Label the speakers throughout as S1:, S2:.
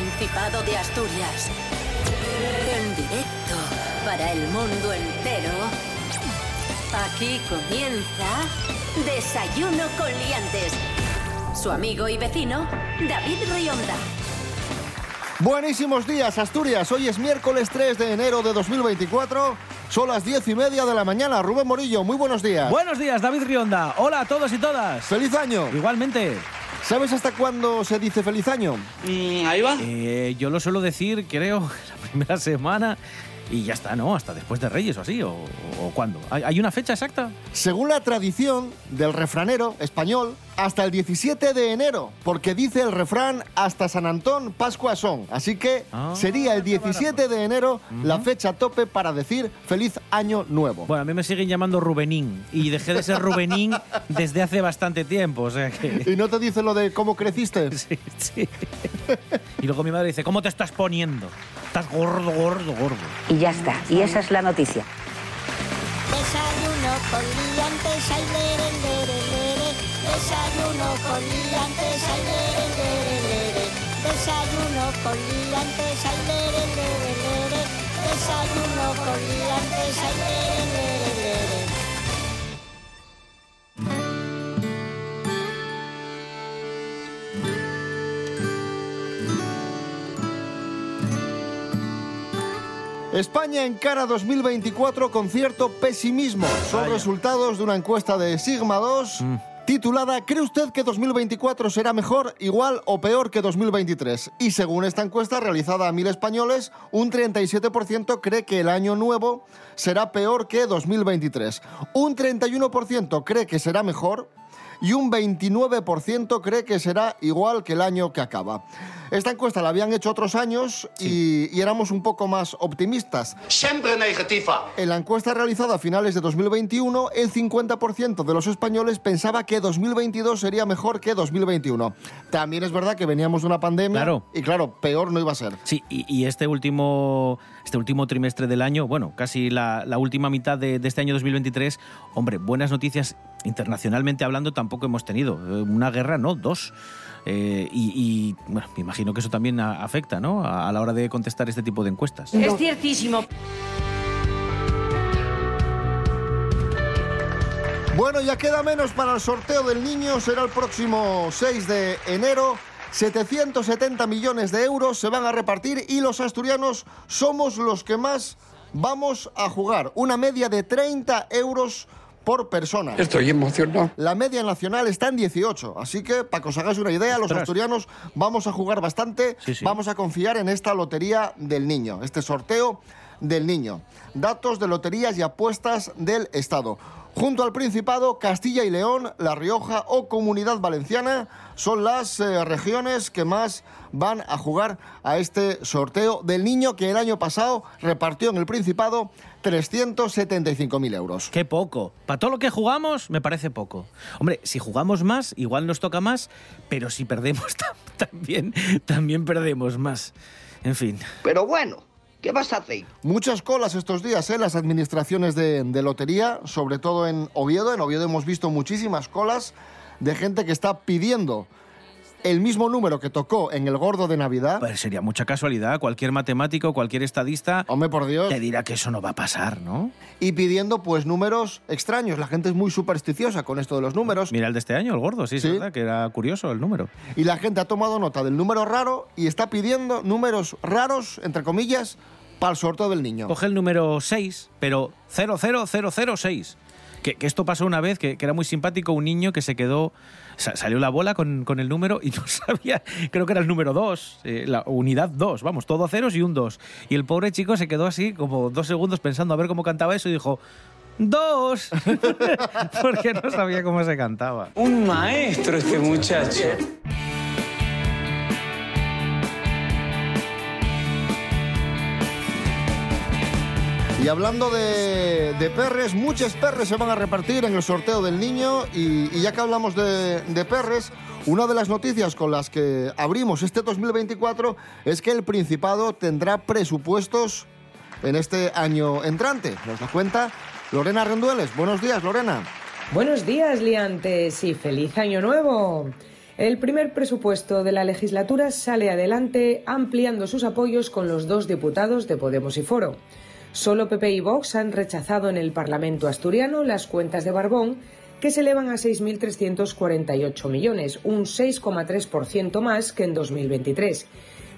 S1: Principado de Asturias. En directo para el mundo entero. Aquí comienza Desayuno con Liantes. Su amigo y vecino, David Rionda.
S2: Buenísimos días, Asturias. Hoy es miércoles 3 de enero de 2024. Son las diez y media de la mañana. Rubén Morillo, muy buenos días.
S3: Buenos días, David Rionda. Hola a todos y todas.
S2: ¡Feliz año!
S3: Igualmente.
S2: ¿Sabes hasta cuándo se dice feliz año?
S4: Mm, ahí va.
S3: Eh, yo lo suelo decir, creo, la primera semana y ya está, ¿no? Hasta después de Reyes o así, o, o cuándo. ¿Hay, hay una fecha exacta?
S2: Según la tradición del refranero español, hasta el 17 de enero, porque dice el refrán hasta San Antón, Pascua son. Así que
S3: Ah,
S2: sería el 17 de enero la fecha tope para decir feliz año nuevo.
S3: Bueno, a mí me siguen llamando Rubenín y dejé de ser Rubenín desde hace bastante tiempo, o sea que...
S2: ¿Y no te dice lo de cómo creciste?
S3: Sí, sí. Y luego mi madre dice, ¿cómo te estás poniendo? Estás gordo, gordo, gordo.
S5: Y ya está. Y esa es la noticia.
S6: Desayuno con liantes, ay, lere, lere, lere. Desayuno con liantes, ay, lere, lere, lere. Desayuno con liantes, ay, lere, lere, lere. Desayuno con liantes, ay, lere, lere, lere.
S2: España encara 2024 con cierto pesimismo. Son
S3: Vaya.
S2: resultados de una encuesta de Sigma 2
S3: Mm.
S2: Titulada ¿Cree usted que 2024 será mejor, igual o peor que 2023? Y según esta encuesta realizada a mil españoles, un 37% cree que el año nuevo será peor que 2023. Un 31% cree que será mejor y un 29% cree que será igual que el año que acaba. Esta encuesta la habían hecho otros años y, y éramos un poco más optimistas.
S4: Siempre negativa.
S2: En la encuesta realizada a finales de 2021, el 50% de los españoles pensaba que 2022 sería mejor que 2021. También es verdad que veníamos de una pandemia
S3: Claro.
S2: y claro, peor no iba a ser.
S3: Sí, y, y este último este último trimestre del año, bueno, casi la, la última mitad de, de este año 2023, hombre, buenas noticias internacionalmente hablando tampoco hemos tenido. Eh, Una guerra, no, dos. Eh, y, y, bueno, me imagino que eso también a- afecta, ¿no? A, a la hora de contestar este tipo de encuestas.
S5: Es ciertísimo.
S2: Bueno, ya queda menos para el sorteo del niño, será el próximo 6 de enero. 770 millones de euros se van a repartir y los asturianos somos los que más vamos a jugar. Una media de 30 euros por persona.
S7: Estoy emocionado.
S2: La media nacional está en 18, así que para que os hagáis una idea, los asturianos vamos a jugar bastante,
S3: Sí, sí.
S2: vamos a confiar en esta lotería del niño, este sorteo del niño. Datos de loterías y apuestas del Estado. Junto al Principado, Castilla y León, La Rioja o Comunidad Valenciana son las eh, regiones que más van a jugar a este sorteo del niño que el año pasado repartió en el Principado 375.000 euros.
S3: Qué poco. Para todo lo que jugamos, me parece poco. Hombre, si jugamos más, igual nos toca más, pero si perdemos tam- también, también perdemos más. En fin.
S7: Pero bueno, ¿qué vas a hacer?
S2: Muchas colas estos días en las administraciones de, de lotería, sobre todo en Oviedo. En Oviedo hemos visto muchísimas colas de gente que está pidiendo el mismo número que tocó en el gordo de Navidad.
S3: Pues sería mucha casualidad. Cualquier matemático, cualquier estadista
S2: Hombre, por Dios.
S3: te dirá que eso no va a pasar, ¿no?
S2: Y pidiendo pues números extraños. La gente es muy supersticiosa con esto de los números.
S3: Mira el de este año, el gordo, sí, es verdad, que era curioso el número.
S2: Y la gente ha tomado nota del número raro y está pidiendo números raros, entre comillas, para el sorteo del niño.
S3: Coge el número 6, pero 00006. Que, que esto pasó una vez, que, que era muy simpático, un niño que se quedó, salió la bola con, con el número y no sabía, creo que era el número 2, la unidad 2, vamos, todo ceros y un 2. Y el pobre chico se quedó así como dos segundos pensando a ver cómo cantaba eso y dijo, ¡dos! Porque no sabía cómo se cantaba.
S8: Un maestro este muchacho.
S2: Y hablando de, de perres, muchos perres se van a repartir en el sorteo del niño. Y, ya que hablamos de, de perres, una de las noticias con las que abrimos este 2024 es que el Principado tendrá presupuestos en este año entrante. Nos da cuenta Lorena Rendueles. Buenos días, Lorena.
S9: Buenos días, liantes, y feliz año nuevo. El primer presupuesto de la legislatura sale adelante ampliando sus apoyos con los dos diputados de Podemos y Foro. Solo PP y Vox han rechazado en el Parlamento asturiano las cuentas de Barbón, que se elevan a 6.348 millones, un 6,3% más que en 2023.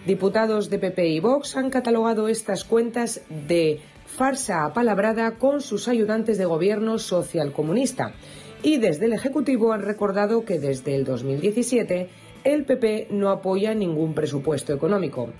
S9: Diputados de PP y Vox han catalogado estas cuentas de farsa apalabrada con sus ayudantes de gobierno socialcomunista. Y desde el Ejecutivo han recordado que desde el 2017 el PP no apoya ningún presupuesto económico.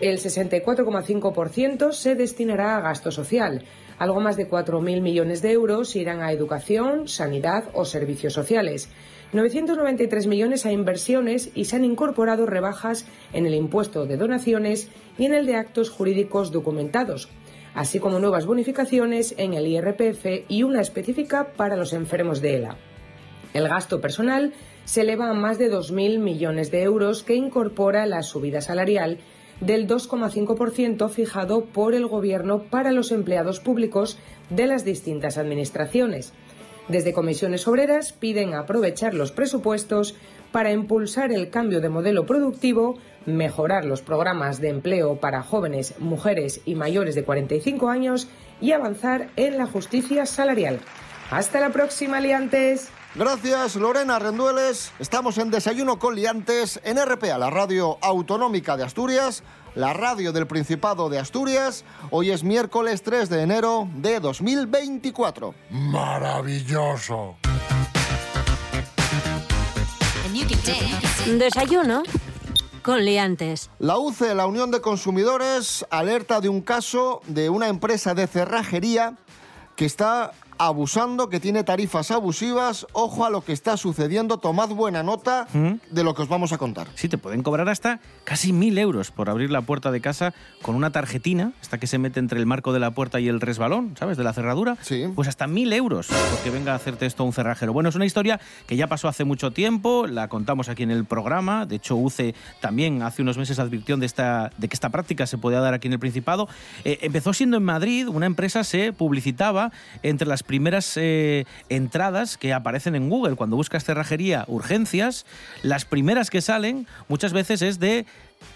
S9: El 64,5% se destinará a gasto social. Algo más de 4.000 millones de euros irán a educación, sanidad o servicios sociales. 993 millones a inversiones y se han incorporado rebajas en el impuesto de donaciones y en el de actos jurídicos documentados, así como nuevas bonificaciones en el IRPF y una específica para los enfermos de ELA. El gasto personal se eleva a más de 2.000 millones de euros que incorpora la subida salarial del 2,5% fijado por el Gobierno para los empleados públicos de las distintas administraciones. Desde comisiones obreras piden aprovechar los presupuestos para impulsar el cambio de modelo productivo, mejorar los programas de empleo para jóvenes, mujeres y mayores de 45 años y avanzar en la justicia salarial. Hasta la próxima, liantes.
S2: Gracias, Lorena Rendueles. Estamos en Desayuno con Liantes en RPA, la radio autonómica de Asturias, la radio del Principado de Asturias. Hoy es miércoles 3 de enero de 2024.
S10: Maravilloso.
S1: Desayuno con liantes.
S2: La UCE, la Unión de Consumidores, alerta de un caso de una empresa de cerrajería que está abusando, que tiene tarifas abusivas. Ojo a lo que está sucediendo. Tomad buena nota de lo que os vamos a contar.
S3: Sí, te pueden cobrar hasta casi mil euros por abrir la puerta de casa con una tarjetina, esta que se mete entre el marco de la puerta y el resbalón, ¿sabes? De la cerradura.
S2: Sí.
S3: Pues hasta mil euros porque venga a hacerte esto un cerrajero. Bueno, es una historia que ya pasó hace mucho tiempo, la contamos aquí en el programa. De hecho, UCE también hace unos meses advirtió de, esta, de que esta práctica se podía dar aquí en el Principado. Eh, empezó siendo en Madrid, una empresa se publicitaba entre las primeras eh, entradas que aparecen en Google. Cuando buscas cerrajería, urgencias, las primeras que salen muchas veces es de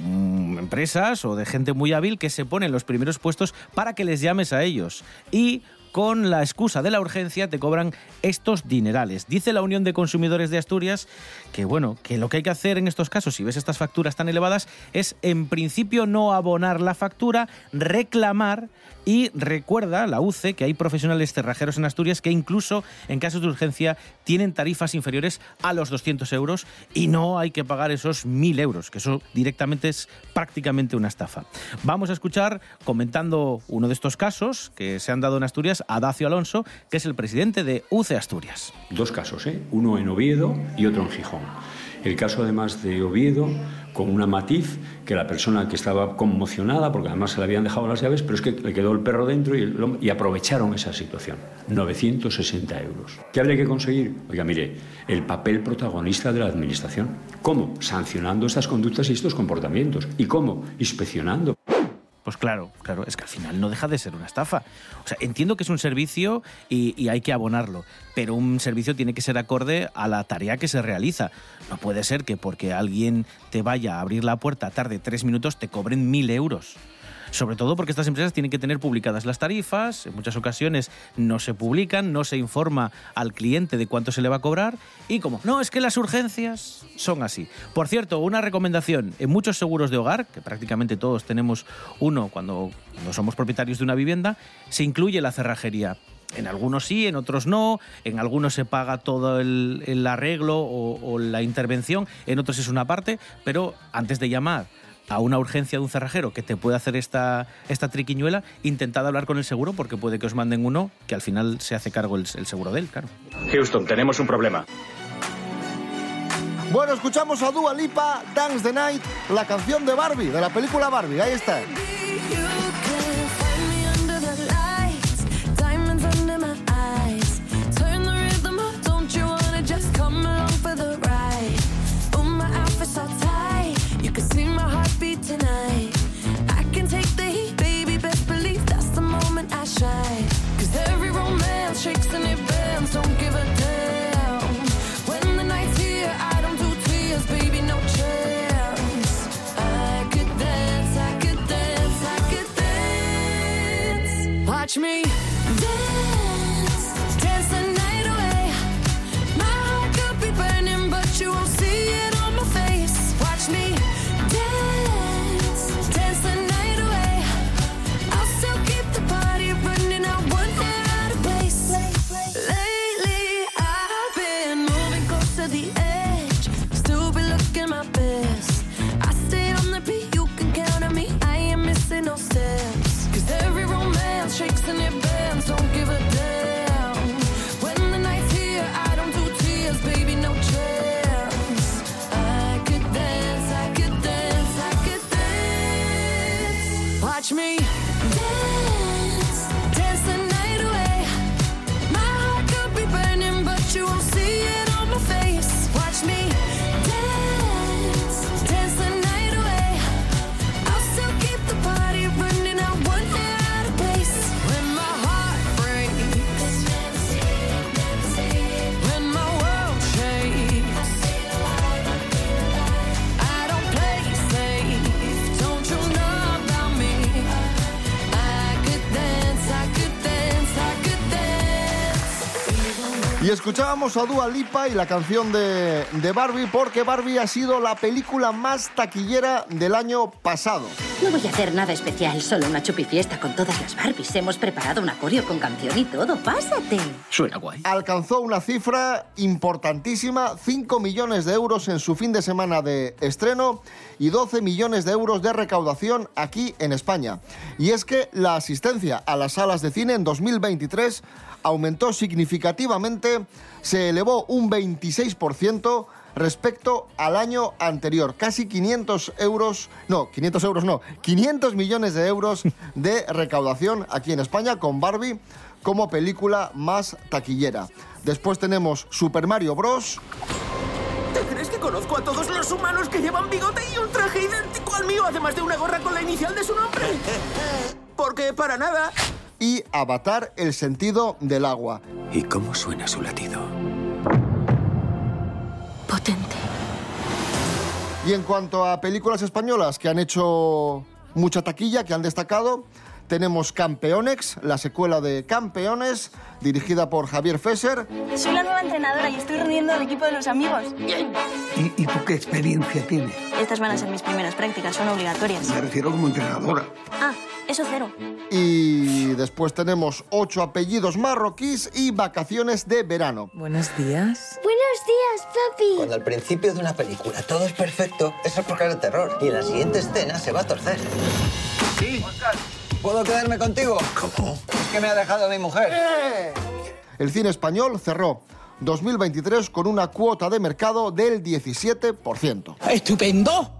S3: mm, empresas o de gente muy hábil que se pone en los primeros puestos para que les llames a ellos. Y con la excusa de la urgencia te cobran estos dinerales. Dice la Unión de Consumidores de Asturias que bueno, que lo que hay que hacer en estos casos, si ves estas facturas tan elevadas, es en principio no abonar la factura, reclamar y recuerda la UCE que hay profesionales cerrajeros en Asturias que incluso en casos de urgencia tienen tarifas inferiores a los 200 euros y no hay que pagar esos 1.000 euros, que eso directamente es prácticamente una estafa. Vamos a escuchar comentando uno de estos casos que se han dado en Asturias a Dacio Alonso, que es el presidente de UCE Asturias.
S11: Dos casos, ¿eh? uno en Oviedo y otro en Gijón. El caso además de Oviedo, con una matiz que la persona que estaba conmocionada, porque además se le habían dejado las llaves, pero es que le quedó el perro dentro y, y aprovecharon esa situación. 960 euros. ¿Qué habría que conseguir? Oiga, mire, el papel protagonista de la Administración. ¿Cómo? Sancionando estas conductas y estos comportamientos. ¿Y cómo? Inspeccionando.
S3: Pues claro, claro, es que al final no deja de ser una estafa. O sea, entiendo que es un servicio y, y hay que abonarlo, pero un servicio tiene que ser acorde a la tarea que se realiza. No puede ser que porque alguien te vaya a abrir la puerta tarde tres minutos te cobren mil euros. Sobre todo porque estas empresas tienen que tener publicadas las tarifas, en muchas ocasiones no se publican, no se informa al cliente de cuánto se le va a cobrar y como, no, es que las urgencias son así. Por cierto, una recomendación, en muchos seguros de hogar, que prácticamente todos tenemos uno cuando, cuando somos propietarios de una vivienda, se incluye la cerrajería. En algunos sí, en otros no, en algunos se paga todo el, arreglo o la intervención, en otros es una parte, pero antes de llamar a una urgencia de un cerrajero que te puede hacer esta, esta triquiñuela, intentad hablar con el seguro porque puede que os manden uno que al final se hace cargo el, el seguro de él, claro.
S12: Houston, tenemos un problema.
S2: Bueno, escuchamos a Dua Lipa, Dance the Night, la canción de Barbie, de la película Barbie. Ahí está.
S13: watch me.
S2: Escuchábamos a Dua Lipa y la canción de, de Barbie porque Barbie ha sido la película más taquillera del año pasado.
S5: No voy a hacer nada especial, solo una chupifiesta con todas las Barbies. Hemos preparado un acorio con canción y todo. Pásate.
S3: Suena guay.
S2: Alcanzó una cifra importantísima, 5 millones de euros en su fin de semana de estreno y 12 millones de euros de recaudación aquí en España. Y es que la asistencia a las salas de cine en 2023 aumentó significativamente, se elevó un 26% respecto al año anterior. Casi 500 euros, no, 500 euros no, 500 millones de euros de recaudación aquí en España con Barbie como película más taquillera. Después tenemos Super Mario Bros.
S14: ¿Te crees que conozco a todos los humanos que llevan bigote y un traje idéntico al mío, además de una gorra con la inicial de su nombre? Porque para nada.
S2: Y Avatar El sentido del agua.
S15: ¿Y cómo suena su latido?
S13: Potente.
S2: Y en cuanto a películas españolas que han hecho mucha taquilla, que han destacado, tenemos Campeonex, la secuela de Campeones, dirigida por Javier Fesser.
S16: Soy la nueva entrenadora y estoy reuniendo al equipo de los amigos.
S17: ¿Y, y tú qué experiencia tienes?
S16: Estas van a ser mis primeras prácticas, son obligatorias.
S17: Me refiero como entrenadora.
S16: Ah, eso cero.
S2: Y después tenemos ocho apellidos marroquíes y vacaciones de verano.
S18: Buenos días.
S19: Buenos días, papi.
S20: Cuando al principio de una película todo es perfecto, eso es porque es de terror. Y en la siguiente escena se va a torcer. Sí. ¿Puedo quedarme contigo? ¿Cómo? Es que me ha dejado mi mujer.
S2: El cine español cerró 2023 con una cuota de mercado del 17%.
S14: ¡Estupendo!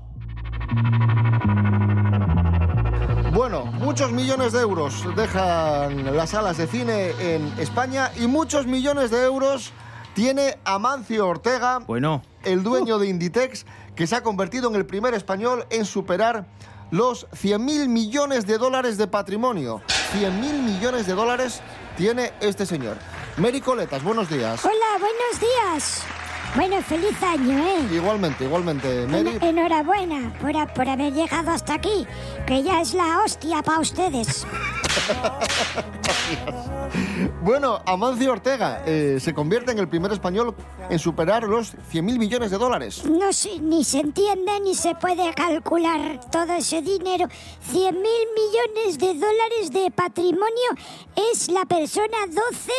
S2: Bueno, muchos millones de euros dejan las salas de cine en España y muchos millones de euros tiene Amancio Ortega,
S3: Bueno,
S2: el dueño de Inditex, que se ha convertido en el primer español en superar los 100.000 millones de dólares de patrimonio. 100.000 millones de dólares tiene este señor. Mary Coletas, buenos días.
S19: Hola, buenos días. Bueno, feliz año, ¿eh?
S2: Igualmente, igualmente, Mary.
S19: En- enhorabuena por, a- por haber llegado hasta aquí, que ya es la hostia para ustedes.
S2: Bueno, Amancio Ortega eh, se convierte en el primer español en superar los 100.000 millones de dólares.
S19: No sé, ni se entiende ni se puede calcular todo ese dinero. 100 mil millones de dólares de patrimonio es la persona 12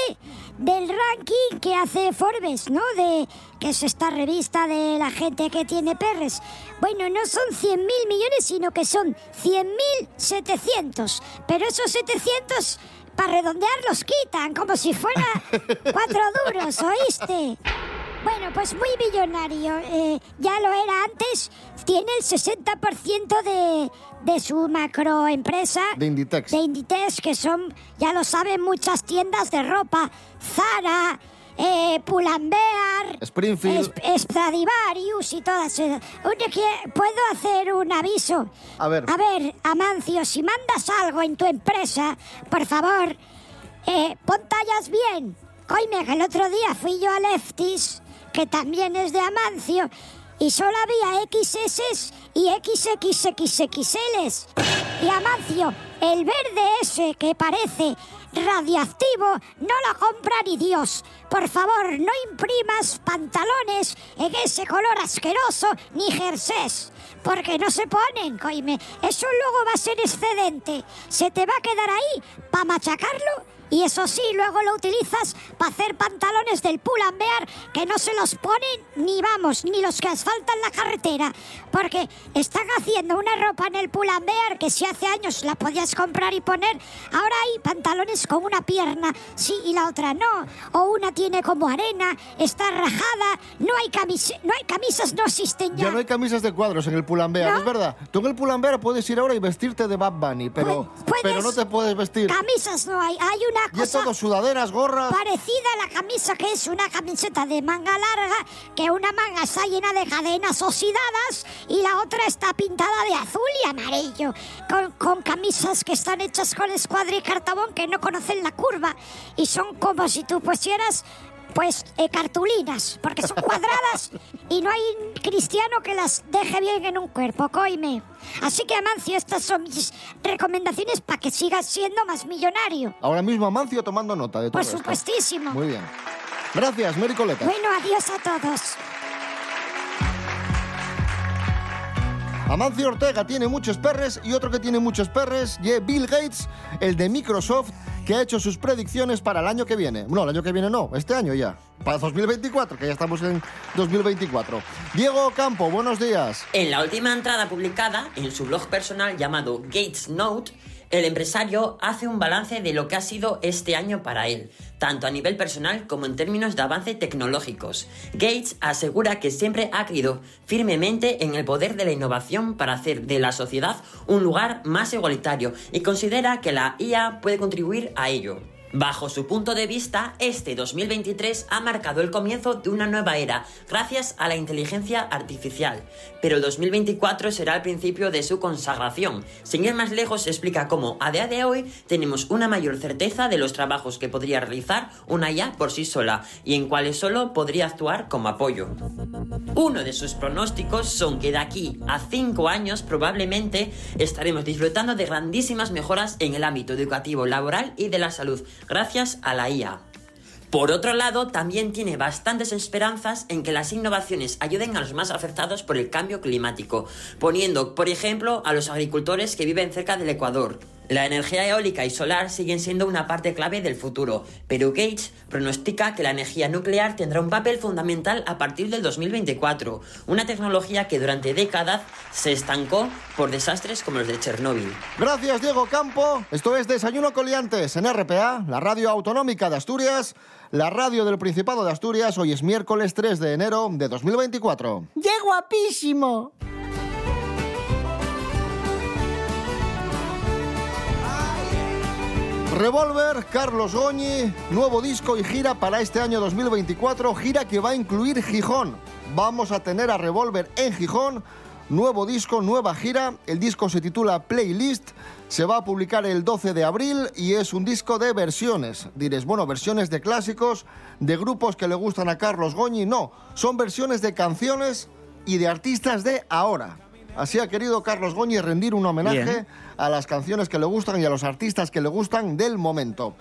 S19: del ranking que hace Forbes, ¿no? De que es esta revista de la gente que tiene perres. Bueno, no son 100 mil millones, sino que son 100 mil 700. Pero esos 700 para redondear los quitan, como si fuera cuatro duros, ¿oíste? Bueno, pues muy millonario. eh, ya lo era antes. Tiene el 60% de, de su macroempresa.
S2: De Inditex.
S19: De Inditex, que son, ya lo saben, muchas tiendas de ropa. Zara, eh, Pull&Bear,
S2: Springfield.
S19: Stradivarius y todas esas. ¿puedo hacer un aviso?
S2: A ver.
S19: A ver, Amancio, si mandas algo en tu empresa, por favor, eh, pon tallas bien. Coime, que el otro día fui yo a Lefties, que también es de Amancio, y solo había XS y XXXXLs. Y Amancio, el verde ese que parece radiactivo no lo compra ni Dios. Por favor, no imprimas pantalones en ese color asqueroso ni jerseys. Porque no se ponen, coime. Eso luego va a ser excedente. Se te va a quedar ahí para machacarlo y eso sí, luego lo utilizas para hacer pantalones del pull and bear que no se los ponen ni vamos, ni los que asfaltan la carretera. Porque están haciendo una ropa en el pull and bear que si hace años la podías comprar y poner, ahora hay pantalones con una pierna, sí, y la otra no. O una tiene como arena, está rajada, no hay, camis no hay camisas, no existen ya.
S2: Ya no hay camisas de cuadros en el Pull&Bear,
S19: ¿No?
S2: es verdad. Tú en el Pull&Bear puedes ir ahora y vestirte de Bad Bunny, pero, pero no te puedes vestir.
S19: Camisas no hay, hay una
S2: Y es todo sudaderas, gorras.
S19: parecida a la camisa que es una camiseta de manga larga, que una manga está llena de cadenas oxidadas y la otra está pintada de azul y amarillo, con, con camisas que están hechas con escuadra y cartabón que no conocen la curva y son como si tú pusieras pues eh, cartulinas, porque son cuadradas y no hay cristiano que las deje bien en un cuerpo, coime. Así que Amancio, estas son mis recomendaciones para que sigas siendo más millonario.
S2: Ahora mismo Amancio tomando nota de todo
S19: Por
S2: esto.
S19: supuestísimo.
S2: Muy bien. Gracias, Mary Coleta.
S19: Bueno, adiós a todos.
S2: Amancio Ortega tiene muchos perres y otro que tiene muchos perres y Bill Gates, el de Microsoft, que ha hecho sus predicciones para el año que viene. No, el año que viene no, este año ya. Para 2024, que ya estamos en 2024. Diego Campo, buenos días.
S18: En la última entrada publicada en su blog personal llamado Gates Note, el empresario hace un balance de lo que ha sido este año para él, tanto a nivel personal como en términos de avance tecnológicos. Gates asegura que siempre ha creído firmemente en el poder de la innovación para hacer de la sociedad un lugar más igualitario y considera que la IA puede contribuir a ello. Bajo su punto de vista, este 2023 ha marcado el comienzo de una nueva era, gracias a la inteligencia artificial. Pero el 2024 será el principio de su consagración. Sin ir más lejos, explica cómo, a día de hoy, tenemos una mayor certeza de los trabajos que podría realizar una IA por sí sola, y en cuales solo podría actuar como apoyo. Uno de sus pronósticos son que de aquí a 5 años probablemente estaremos disfrutando de grandísimas mejoras en el ámbito educativo, laboral y de la salud, gracias a la IA. Por otro lado, también tiene bastantes esperanzas en que las innovaciones ayuden a los más afectados por el cambio climático, poniendo, por ejemplo, a los agricultores que viven cerca del Ecuador. La energía eólica y solar siguen siendo una parte clave del futuro, pero Gates pronostica que la energía nuclear tendrá un papel fundamental a partir del 2024, una tecnología que durante décadas se estancó por desastres como los de Chernóbil.
S2: Gracias, Diego Campo. Esto es Desayuno Coliantes en RPA, la radio autonómica de Asturias, la radio del Principado de Asturias. Hoy es miércoles 3 de enero de 2024.
S6: ¡Qué guapísimo!
S2: Revolver, Carlos Goñi, nuevo disco y gira para este año 2024, gira que va a incluir Gijón. Vamos a tener a Revolver en Gijón, nuevo disco, nueva gira. El disco se titula Playlist, se va a publicar el 12 de abril y es un disco de versiones. Diréis, bueno, versiones de clásicos, de grupos que le gustan a Carlos Goñi. No, son versiones de canciones y de artistas de ahora. Así ha querido Carlos Goñi rendir un homenaje
S3: Bien.
S2: a las canciones que le gustan y a los artistas que le gustan del momento.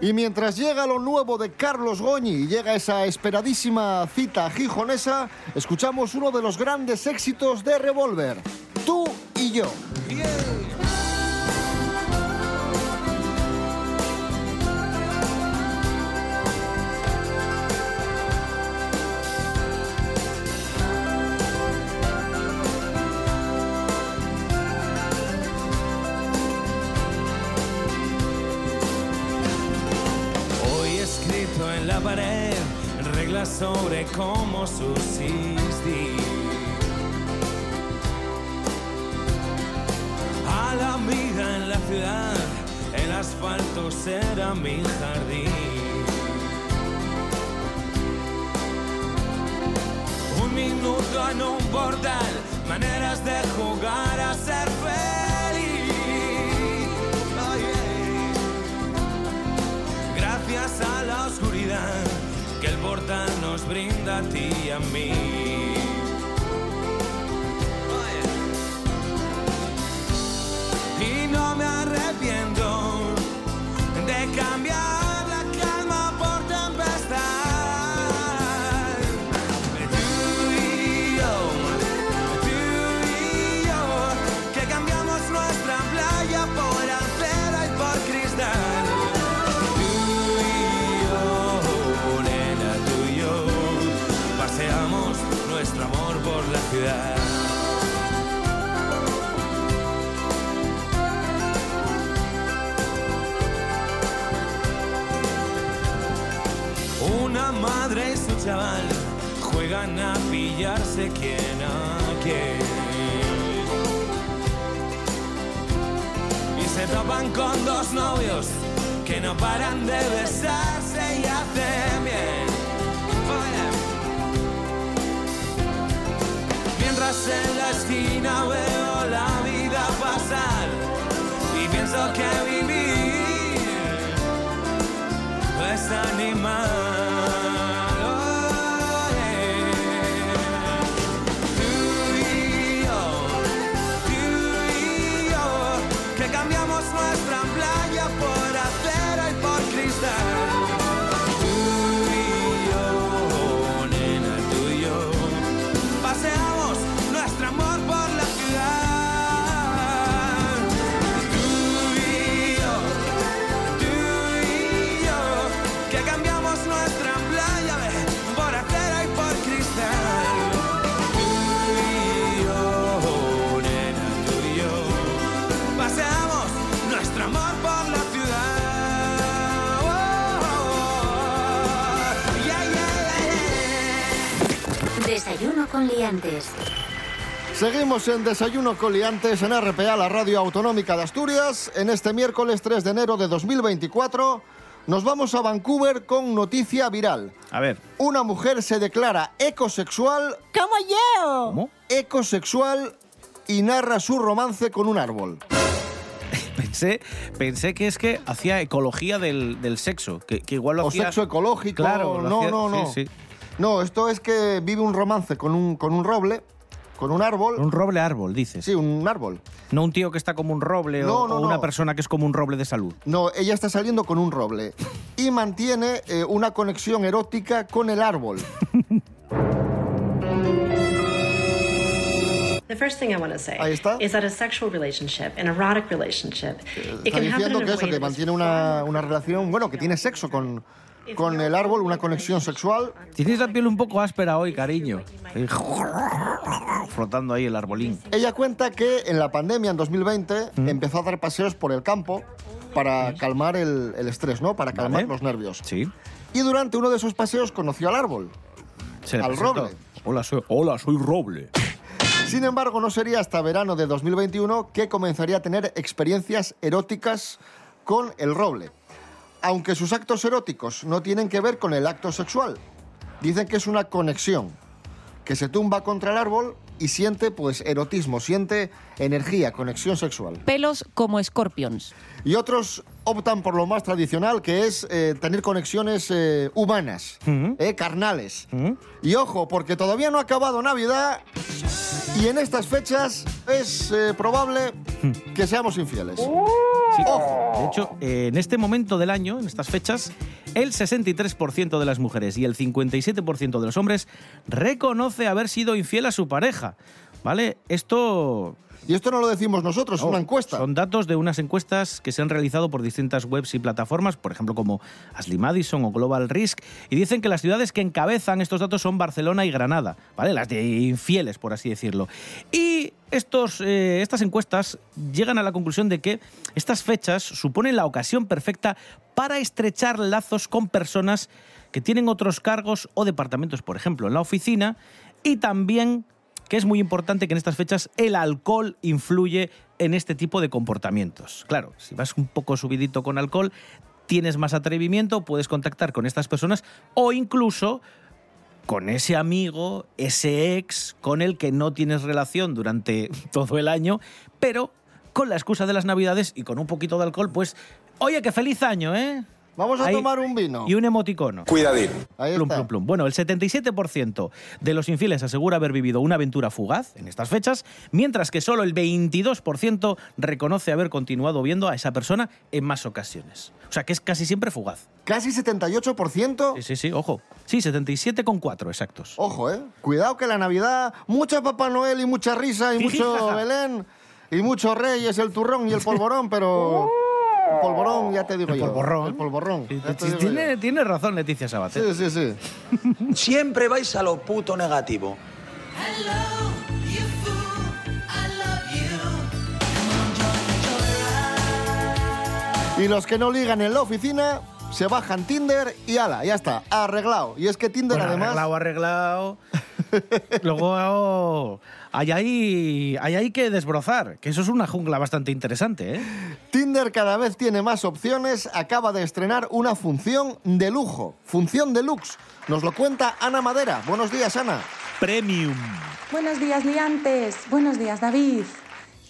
S2: Y mientras llega lo nuevo de Carlos Goñi y llega esa esperadísima cita gijonesa, escuchamos uno de los grandes éxitos de Revolver, Tú y yo.
S21: El asfalto será mi jardín. Un minuto en un portal, maneras de jugar a ser feliz. Gracias a la oscuridad que el portal nos brinda a ti y a mí. me arrepiento de cambiar la calma por tempestad. Tú y yo, tú y yo, que cambiamos nuestra playa por acera y por cristal. Tú y yo, nena, tú y yo, paseamos nuestro amor por la ciudad. Madre y su chaval juegan a pillarse quién a quién. Y se topan con dos novios que no paran de besarse y hacen bien. Mientras en la esquina veo la vida pasar y pienso que
S1: vivir es animal.
S2: Seguimos en Desayuno Coliantes en RPA, la radio autonómica de Asturias. En este miércoles 3 de enero de 2024 nos vamos a Vancouver con noticia viral.
S3: A ver.
S2: Una mujer se declara ecosexual.
S6: ¡Como yo!
S3: ¿Cómo?
S2: Ecosexual y narra su romance con un árbol.
S3: Pensé, pensé que es que hacía ecología del, del sexo, que, que igual lo
S2: O
S3: hacía...
S2: sexo ecológico.
S3: Claro,
S2: no,
S3: hacía-
S2: no, no.
S3: sí, sí.
S2: No, esto es que vive un romance con un, con un roble, con un árbol.
S3: Un roble árbol, dices.
S2: Sí, un árbol.
S3: No un tío que está como un roble
S2: No,
S3: o,
S2: no,
S3: o una
S2: no.
S3: persona que es como un roble de salud.
S2: No, ella está saliendo con un roble y mantiene eh, una conexión erótica con el árbol.
S22: The first thing I want to say
S2: Ahí está.
S22: is that a sexual relationship, an erotic relationship, it
S2: Está
S22: can happen
S2: diciendo
S22: in
S2: que
S22: a
S2: eso, que mantiene una, una relación, bueno, que tiene sexo con, con el árbol, una conexión sexual.
S3: Tienes la piel un poco áspera hoy, cariño. Ahí, Flotando ahí el arbolín.
S2: Ella cuenta que en la pandemia, en 2020,
S3: Mm.
S2: empezó a dar paseos por el campo para calmar el, el estrés, ¿no? Para calmar
S3: Vale.
S2: los nervios.
S3: Sí.
S2: Y durante uno de esos paseos conoció al árbol.
S3: Se
S2: Al
S3: presentó.
S2: roble.
S3: Hola soy, hola, soy roble.
S2: Sin embargo, no sería hasta verano de 2021 que comenzaría a tener experiencias eróticas con el roble. Aunque sus actos eróticos no tienen que ver con el acto sexual. Dicen que es una conexión, que se tumba contra el árbol y siente pues erotismo, siente energía, conexión sexual.
S23: Pelos como scorpions.
S2: Y otros optan por lo más tradicional, que es eh, tener conexiones eh, humanas, eh, carnales. Y ojo, porque todavía no ha acabado Navidad y en estas fechas es eh, probable que seamos infieles.
S3: Sí. De hecho, en este momento del año, en estas fechas, el 63% de las mujeres y el 57% de los hombres reconoce haber sido infiel a su pareja. ¿Vale? Esto
S2: Y esto no lo decimos nosotros, es una encuesta.
S3: Son datos de unas encuestas que se han realizado por distintas webs y plataformas, por ejemplo como Ashley Madison o Global Risk, y dicen que las ciudades que encabezan estos datos son Barcelona y Granada, ¿vale? Las de infieles, por así decirlo. Y estos, eh, estas encuestas llegan a la conclusión de que estas fechas suponen la ocasión perfecta para estrechar lazos con personas que tienen otros cargos o departamentos, por ejemplo, en la oficina, y también que es muy importante que en estas fechas el alcohol influye en este tipo de comportamientos. Claro, si vas un poco subidito con alcohol, tienes más atrevimiento, puedes contactar con estas personas o incluso con ese amigo, ese ex con el que no tienes relación durante todo el año, pero con la excusa de las navidades y con un poquito de alcohol, pues, oye, qué feliz año, ¿eh?
S2: Vamos a
S3: Ahí-
S2: tomar un vino.
S3: Y un emoticono.
S2: Cuidadín. Ahí
S3: Plum,
S2: está.
S3: plum, plum. Bueno, el 77% de los infieles asegura haber vivido una aventura fugaz en estas fechas, mientras que solo el 22% reconoce haber continuado viendo a esa persona en más ocasiones. O sea, que es casi siempre fugaz.
S2: Casi 78%.
S3: Sí, sí, sí, ojo. Sí, 77,4 exactos.
S2: Ojo, ¿eh? Cuidado que la Navidad, mucha Papá Noel y mucha risa y mucho. Belén y mucho Reyes, el turrón y el polvorón, pero... El polvorón, ya te digo
S3: El
S2: yo.
S3: polvorón.
S2: El digo
S3: Tiene, tiene razón Leticia Sabater.
S2: Sí, sí, sí.
S24: Siempre vais a lo puto negativo.
S13: Hello.
S2: Y los que no ligan en la oficina se bajan Tinder y ala, ya está, arreglado. Y es que Tinder
S3: Bueno,
S2: además...
S3: arreglado, arreglado. Luego hay ahí, hay ahí que desbrozar, que eso es una jungla bastante interesante, ¿eh?
S2: Tinder cada vez tiene más opciones, acaba de estrenar una función de lujo, función deluxe. Nos lo cuenta Ana Madera. Buenos días, Ana.
S3: Premium.
S25: Buenos días, liantes. Buenos días, David.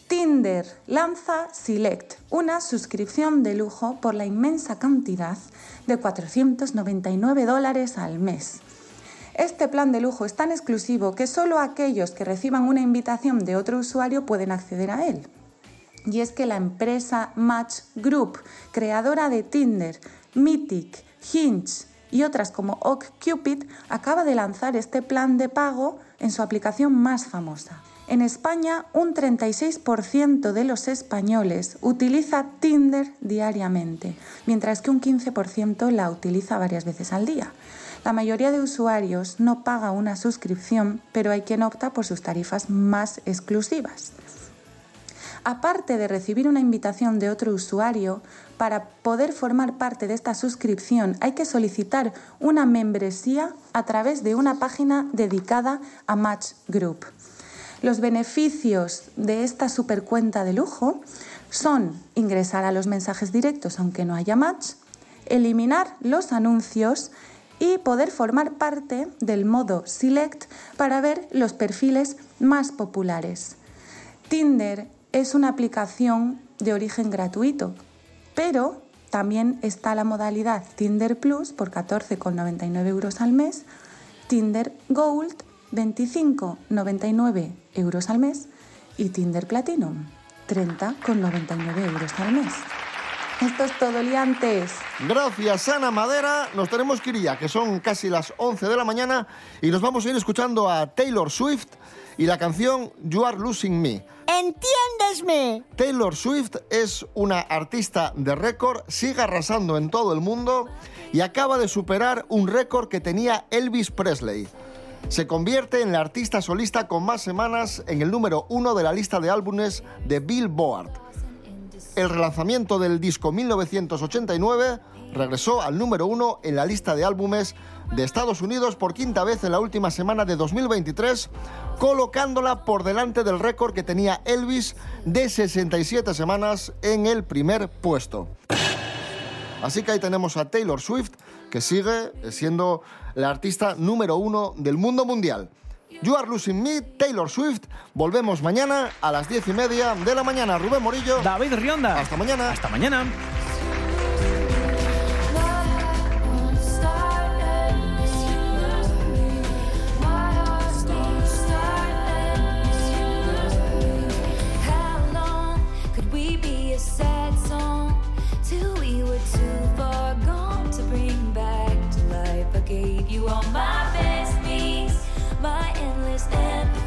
S25: Tinder lanza Select, una suscripción de lujo por la inmensa cantidad de 499 dólares al mes. Este plan de lujo es tan exclusivo que solo aquellos que reciban una invitación de otro usuario pueden acceder a él. Y es que la empresa Match Group, creadora de Tinder, Mythic, Hinge y otras como OkCupid, acaba de lanzar este plan de pago en su aplicación más famosa. En España, un 36% de los españoles utiliza Tinder diariamente, mientras que un 15% la utiliza varias veces al día. La mayoría de usuarios no paga una suscripción, pero hay quien opta por sus tarifas más exclusivas. Aparte de recibir una invitación de otro usuario, para poder formar parte de esta suscripción hay que solicitar una membresía a través de una página dedicada a Match Group. Los beneficios de esta supercuenta de lujo son ingresar a los mensajes directos aunque no haya match, eliminar los anuncios y poder formar parte del modo Select para ver los perfiles más populares. Tinder es una aplicación de origen gratuito, pero también está la modalidad Tinder Plus por 14,99 euros al mes, Tinder Gold 25,99 euros al mes y Tinder Platinum 30,99 euros al mes. Esto es todo, liantes.
S2: Gracias, Ana Madera. Nos tenemos que ir ya, que son casi las 11 de la mañana, y nos vamos a ir escuchando a Taylor Swift y la canción You Are Losing Me.
S6: ¡Entiéndesme!
S2: Taylor Swift es una artista de récord, sigue arrasando en todo el mundo y acaba de superar un récord que tenía Elvis Presley. Se convierte en la artista solista con más semanas en el número uno de la lista de álbumes de Billboard. El relanzamiento del disco 1989 regresó al número uno en la lista de álbumes de Estados Unidos por quinta vez en la última semana de 2023, colocándola por delante del récord que tenía Elvis de 67 semanas en el primer puesto. Así que ahí tenemos a Taylor Swift, que sigue siendo la artista número uno del mundo mundial. You Are Losing Me, Taylor Swift. Volvemos mañana a las diez y media de la mañana. Rubén Morillo.
S3: David Rionda.
S2: Hasta mañana.
S3: Hasta mañana.
S13: How long could we be a sad song till we were too far gone to bring back to life? I gave you all my best beats, my and